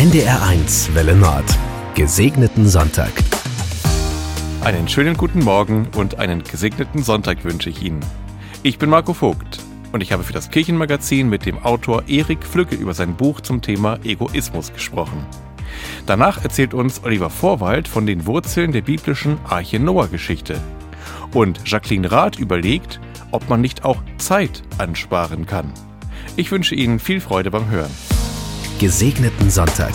NDR1 Welle Nord. Gesegneten Sonntag. Einen schönen guten Morgen und einen gesegneten Sonntag wünsche ich Ihnen. Ich bin Marco Vogt und ich habe für das Kirchenmagazin mit dem Autor Erik Flücke über sein Buch zum Thema Egoismus gesprochen. Danach erzählt uns Oliver Vorwald von den Wurzeln der biblischen Arche Noah-Geschichte. Und Jacqueline Rath überlegt, ob man nicht auch Zeit ansparen kann. Ich wünsche Ihnen viel Freude beim Hören. Gesegneten Sonntag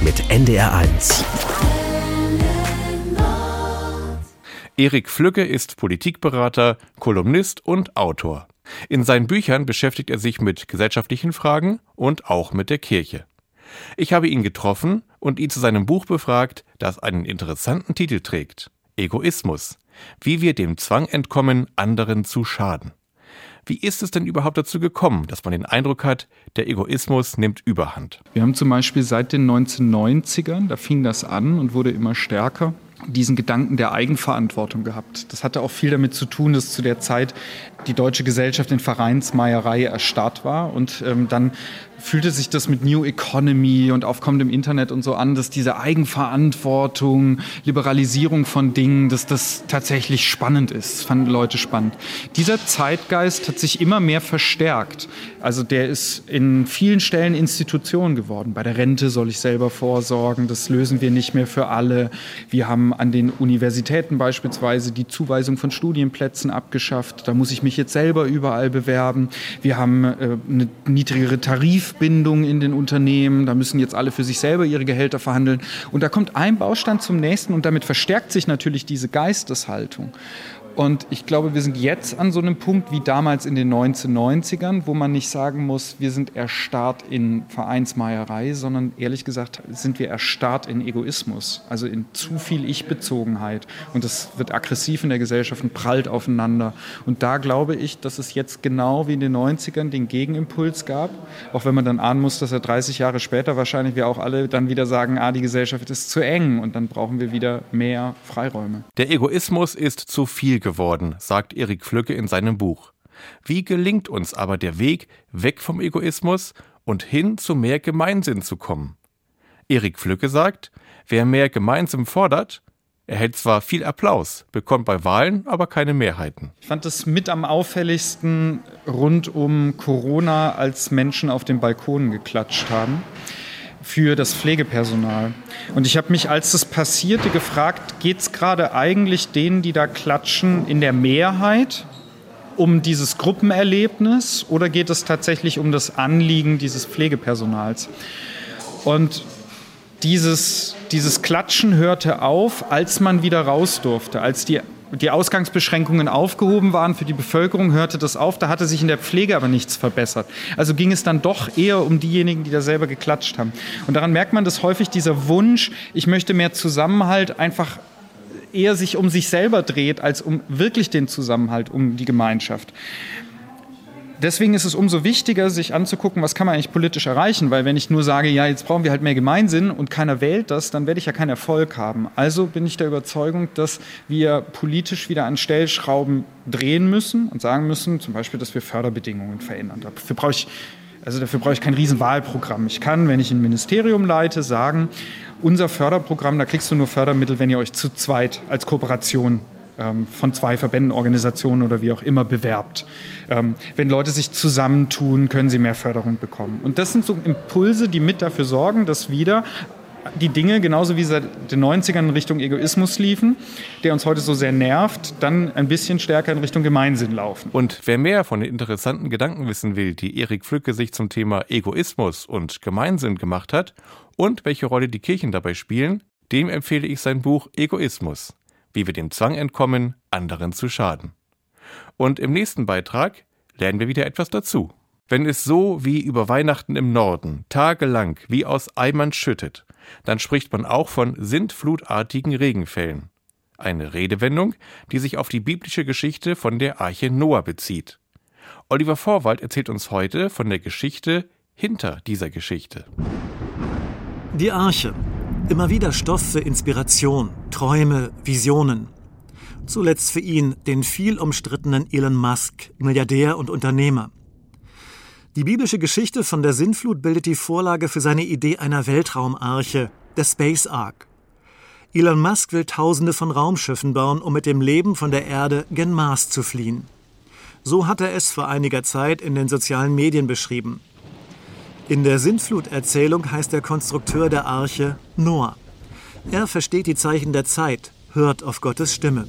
mit NDR1. Erik Flügge ist Politikberater, Kolumnist und Autor. In seinen Büchern beschäftigt er sich mit gesellschaftlichen Fragen und auch mit der Kirche. Ich habe ihn getroffen und ihn zu seinem Buch befragt, das einen interessanten Titel trägt. Egoismus. Wie wir dem Zwang entkommen, anderen zu schaden. Wie ist es denn überhaupt dazu gekommen, dass man den Eindruck hat, der Egoismus nimmt überhand? Wir haben zum Beispiel seit den 1990ern, da fing das an und wurde immer stärker, diesen Gedanken der Eigenverantwortung gehabt. Das hatte auch viel damit zu tun, dass zu der Zeit die deutsche Gesellschaft in Vereinsmeierei erstarrt war und ähm, dann fühlte sich das mit New Economy und aufkommendem Internet und so an, dass diese Eigenverantwortung, Liberalisierung von Dingen, dass das tatsächlich spannend ist. Fanden Leute spannend. Dieser Zeitgeist hat sich immer mehr verstärkt. Also der ist in vielen Stellen Institution geworden. Bei der Rente soll ich selber vorsorgen, das lösen wir nicht mehr für alle. Wir haben an den Universitäten beispielsweise die Zuweisung von Studienplätzen abgeschafft. Da muss ich mich jetzt selber überall bewerben. Wir haben äh, eine niedrigere Tarif Tarifbindung in den Unternehmen. Da müssen jetzt alle für sich selber ihre Gehälter verhandeln. Und da kommt ein Baustand zum nächsten und damit verstärkt sich natürlich diese Geisteshaltung. Und ich glaube, wir sind jetzt an so einem Punkt wie damals in den 1990ern, wo man nicht sagen muss, wir sind erstarrt in Vereinsmeierei, sondern ehrlich gesagt sind wir erstarrt in Egoismus, also in zu viel Ich-Bezogenheit. Und das wird aggressiv in der Gesellschaft und prallt aufeinander. Und da glaube ich, dass es jetzt genau wie in den 90ern den Gegenimpuls gab, auch wenn man dann ahnen muss, dass er 30 Jahre später wahrscheinlich wir auch alle dann wieder sagen, ah, die Gesellschaft ist zu eng und dann brauchen wir wieder mehr Freiräume. Der Egoismus ist zu viel geworden, sagt Erik Flücke in seinem Buch. Wie gelingt uns aber der Weg weg vom Egoismus und hin zu mehr Gemeinsinn zu kommen? Erik Flücke sagt, wer mehr Gemeinsinn fordert, erhält zwar viel Applaus, bekommt bei Wahlen aber keine Mehrheiten. Ich fand es mit am auffälligsten rund um Corona, als Menschen auf den Balkonen geklatscht haben für das Pflegepersonal. Und ich habe mich, als das passierte, gefragt, geht es gerade eigentlich denen, die da klatschen, in der Mehrheit um dieses Gruppenerlebnis oder geht es tatsächlich um das Anliegen dieses Pflegepersonals? Und dieses, dieses Klatschen hörte auf, als man wieder raus durfte, als die die Ausgangsbeschränkungen aufgehoben waren für die Bevölkerung, hörte das auf. Da hatte sich in der Pflege aber nichts verbessert. Also ging es dann doch eher um diejenigen, die da selber geklatscht haben. Und daran merkt man, dass häufig dieser Wunsch, ich möchte mehr Zusammenhalt, einfach eher sich um sich selber dreht, als um wirklich den Zusammenhalt, um die Gemeinschaft deswegen ist es umso wichtiger, sich anzugucken, was kann man eigentlich politisch erreichen, weil wenn ich nur sage, ja, jetzt brauchen wir halt mehr Gemeinsinn und keiner wählt das, dann werde ich ja keinen Erfolg haben. Also bin ich der Überzeugung, dass wir politisch wieder an Stellschrauben drehen müssen und sagen müssen, zum Beispiel, dass wir Förderbedingungen verändern. Dafür brauche ich also dafür brauche ich kein Riesenwahlprogramm. Ich kann, wenn ich ein Ministerium leite, sagen, unser Förderprogramm, da kriegst du nur Fördermittel, wenn ihr euch zu zweit als Kooperation von zwei Verbänden, Organisationen oder wie auch immer bewerbt. Ähm, wenn Leute sich zusammentun, können sie mehr Förderung bekommen. Und das sind so Impulse, die mit dafür sorgen, dass wieder die Dinge, genauso wie seit den 90ern in Richtung Egoismus liefen, der uns heute so sehr nervt, dann ein bisschen stärker in Richtung Gemeinsinn laufen. Und wer mehr von den interessanten Gedanken wissen will, die Erik Flücke sich zum Thema Egoismus und Gemeinsinn gemacht hat und welche Rolle die Kirchen dabei spielen, dem empfehle ich sein Buch Egoismus wie wir dem Zwang entkommen, anderen zu schaden. Und im nächsten Beitrag lernen wir wieder etwas dazu. Wenn es so wie über Weihnachten im Norden tagelang wie aus Eimern schüttet, dann spricht man auch von sintflutartigen Regenfällen. Eine Redewendung, die sich auf die biblische Geschichte von der Arche Noah bezieht. Oliver Vorwald erzählt uns heute von der Geschichte hinter dieser Geschichte. Die Arche, Immer wieder Stoff für Inspiration, Träume, Visionen. Zuletzt für ihn, den viel umstrittenen Elon Musk, Milliardär und Unternehmer. Die biblische Geschichte von der Sintflut bildet die Vorlage für seine Idee einer Weltraumarche, der Space Ark. Elon Musk will Tausende von Raumschiffen bauen, um mit dem Leben von der Erde gen Mars zu fliehen. So hat er es vor einiger Zeit in den sozialen Medien beschrieben. In der Sintflut-Erzählung heißt der Konstrukteur der Arche Noah. Er versteht die Zeichen der Zeit, hört auf Gottes Stimme.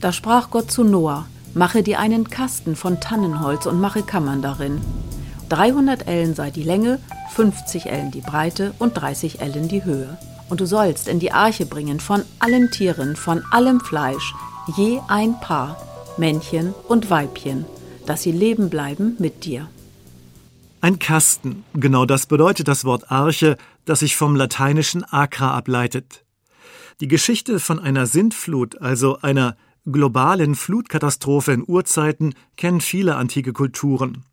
Da sprach Gott zu Noah: Mache dir einen Kasten von Tannenholz und mache Kammern darin. 300 Ellen sei die Länge, 50 Ellen die Breite und 30 Ellen die Höhe. Und du sollst in die Arche bringen von allen Tieren, von allem Fleisch, je ein Paar, Männchen und Weibchen, dass sie leben bleiben mit dir. Ein Kasten, genau das bedeutet das Wort Arche, das sich vom lateinischen Acra ableitet. Die Geschichte von einer Sintflut, also einer globalen Flutkatastrophe in Urzeiten, kennen viele antike Kulturen.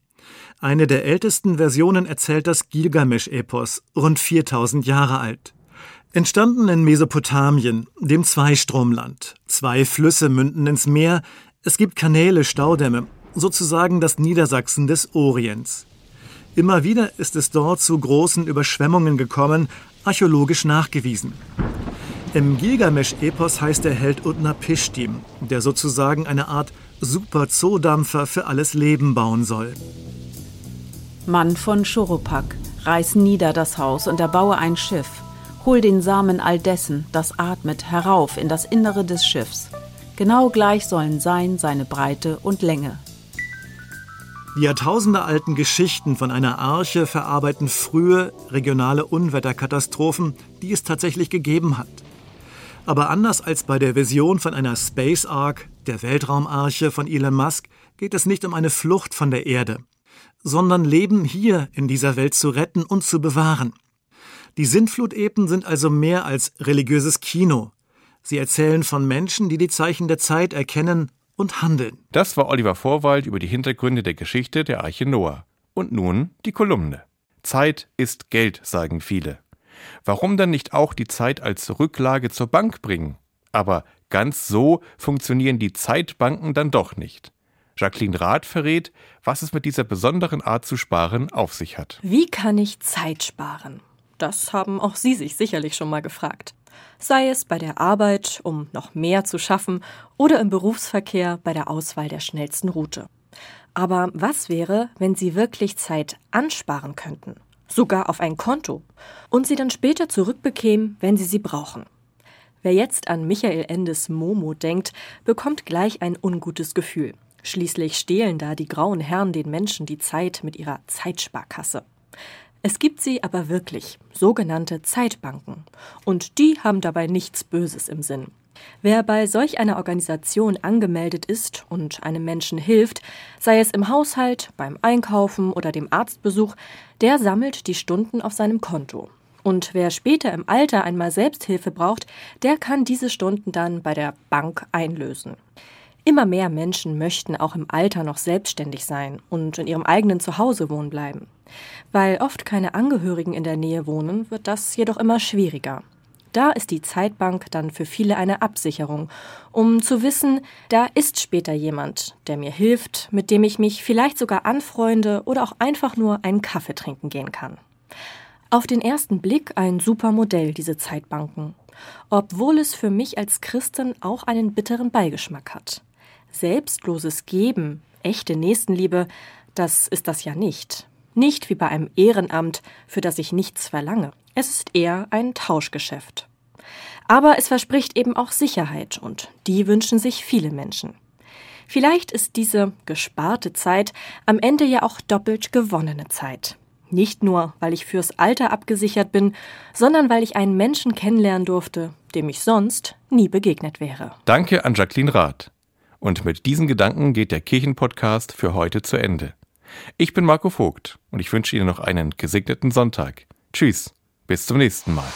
Eine der ältesten Versionen erzählt das Gilgamesch-Epos, rund 4000 Jahre alt. Entstanden in Mesopotamien, dem Zweistromland. Zwei Flüsse münden ins Meer, es gibt Kanäle, Staudämme, sozusagen das Niedersachsen des Orients. Immer wieder ist es dort zu großen Überschwemmungen gekommen, archäologisch nachgewiesen. Im Gilgamesch-Epos heißt der Held Utnapishtim, der sozusagen eine Art Super-Zoodampfer für alles Leben bauen soll. Mann von Schurupak, reiß nieder das Haus und erbaue ein Schiff – Hol den Samen all dessen, das atmet, herauf in das Innere des Schiffs. Genau gleich sollen sein seine Breite und Länge. Die jahrtausendealten Geschichten von einer Arche verarbeiten frühe regionale Unwetterkatastrophen, die es tatsächlich gegeben hat. Aber anders als bei der Vision von einer Space Ark, der Weltraumarche von Elon Musk, geht es nicht um eine Flucht von der Erde, sondern Leben hier in dieser Welt zu retten und zu bewahren. Die Sintflutepen sind also mehr als religiöses Kino. Sie erzählen von Menschen, die die Zeichen der Zeit erkennen und handeln. Das war Oliver Vorwald über die Hintergründe der Geschichte der Arche Noah. Und nun die Kolumne. Zeit ist Geld, sagen viele. Warum dann nicht auch die Zeit als Rücklage zur Bank bringen? Aber ganz so funktionieren die Zeitbanken dann doch nicht. Jacqueline Rath verrät, was es mit dieser besonderen Art zu sparen auf sich hat. Wie kann ich Zeit sparen? Das haben auch Sie sich sicherlich schon mal gefragt. Sei es bei der Arbeit, um noch mehr zu schaffen, oder im Berufsverkehr bei der Auswahl der schnellsten Route. Aber was wäre, wenn Sie wirklich Zeit ansparen könnten? Sogar auf ein Konto. Und sie dann später zurückbekämen, wenn Sie sie brauchen. Wer jetzt an Michael Endes Momo denkt, bekommt gleich ein ungutes Gefühl. Schließlich stehlen da die grauen Herren den Menschen die Zeit mit ihrer Zeitsparkasse. Es gibt sie aber wirklich, sogenannte Zeitbanken. Und die haben dabei nichts Böses im Sinn. Wer bei solch einer Organisation angemeldet ist und einem Menschen hilft, sei es im Haushalt, beim Einkaufen oder dem Arztbesuch, der sammelt die Stunden auf seinem Konto. Und wer später im Alter einmal Selbsthilfe braucht, der kann diese Stunden dann bei der Bank einlösen. Immer mehr Menschen möchten auch im Alter noch selbstständig sein und in ihrem eigenen Zuhause wohnen bleiben. Weil oft keine Angehörigen in der Nähe wohnen, wird das jedoch immer schwieriger. Da ist die Zeitbank dann für viele eine Absicherung, um zu wissen, da ist später jemand, der mir hilft, mit dem ich mich vielleicht sogar anfreunde oder auch einfach nur einen Kaffee trinken gehen kann. Auf den ersten Blick ein super Modell, diese Zeitbanken, obwohl es für mich als Christin auch einen bitteren Beigeschmack hat. Selbstloses Geben, echte Nächstenliebe, das ist das ja nicht. Nicht wie bei einem Ehrenamt, für das ich nichts verlange. Es ist eher ein Tauschgeschäft. Aber es verspricht eben auch Sicherheit und die wünschen sich viele Menschen. Vielleicht ist diese gesparte Zeit am Ende ja auch doppelt gewonnene Zeit. Nicht nur, weil ich fürs Alter abgesichert bin, sondern weil ich einen Menschen kennenlernen durfte, dem ich sonst nie begegnet wäre. Danke an Jacqueline Rath. Und mit diesen Gedanken geht der Kirchenpodcast für heute zu Ende. Ich bin Marco Vogt und ich wünsche Ihnen noch einen gesegneten Sonntag. Tschüss, bis zum nächsten Mal.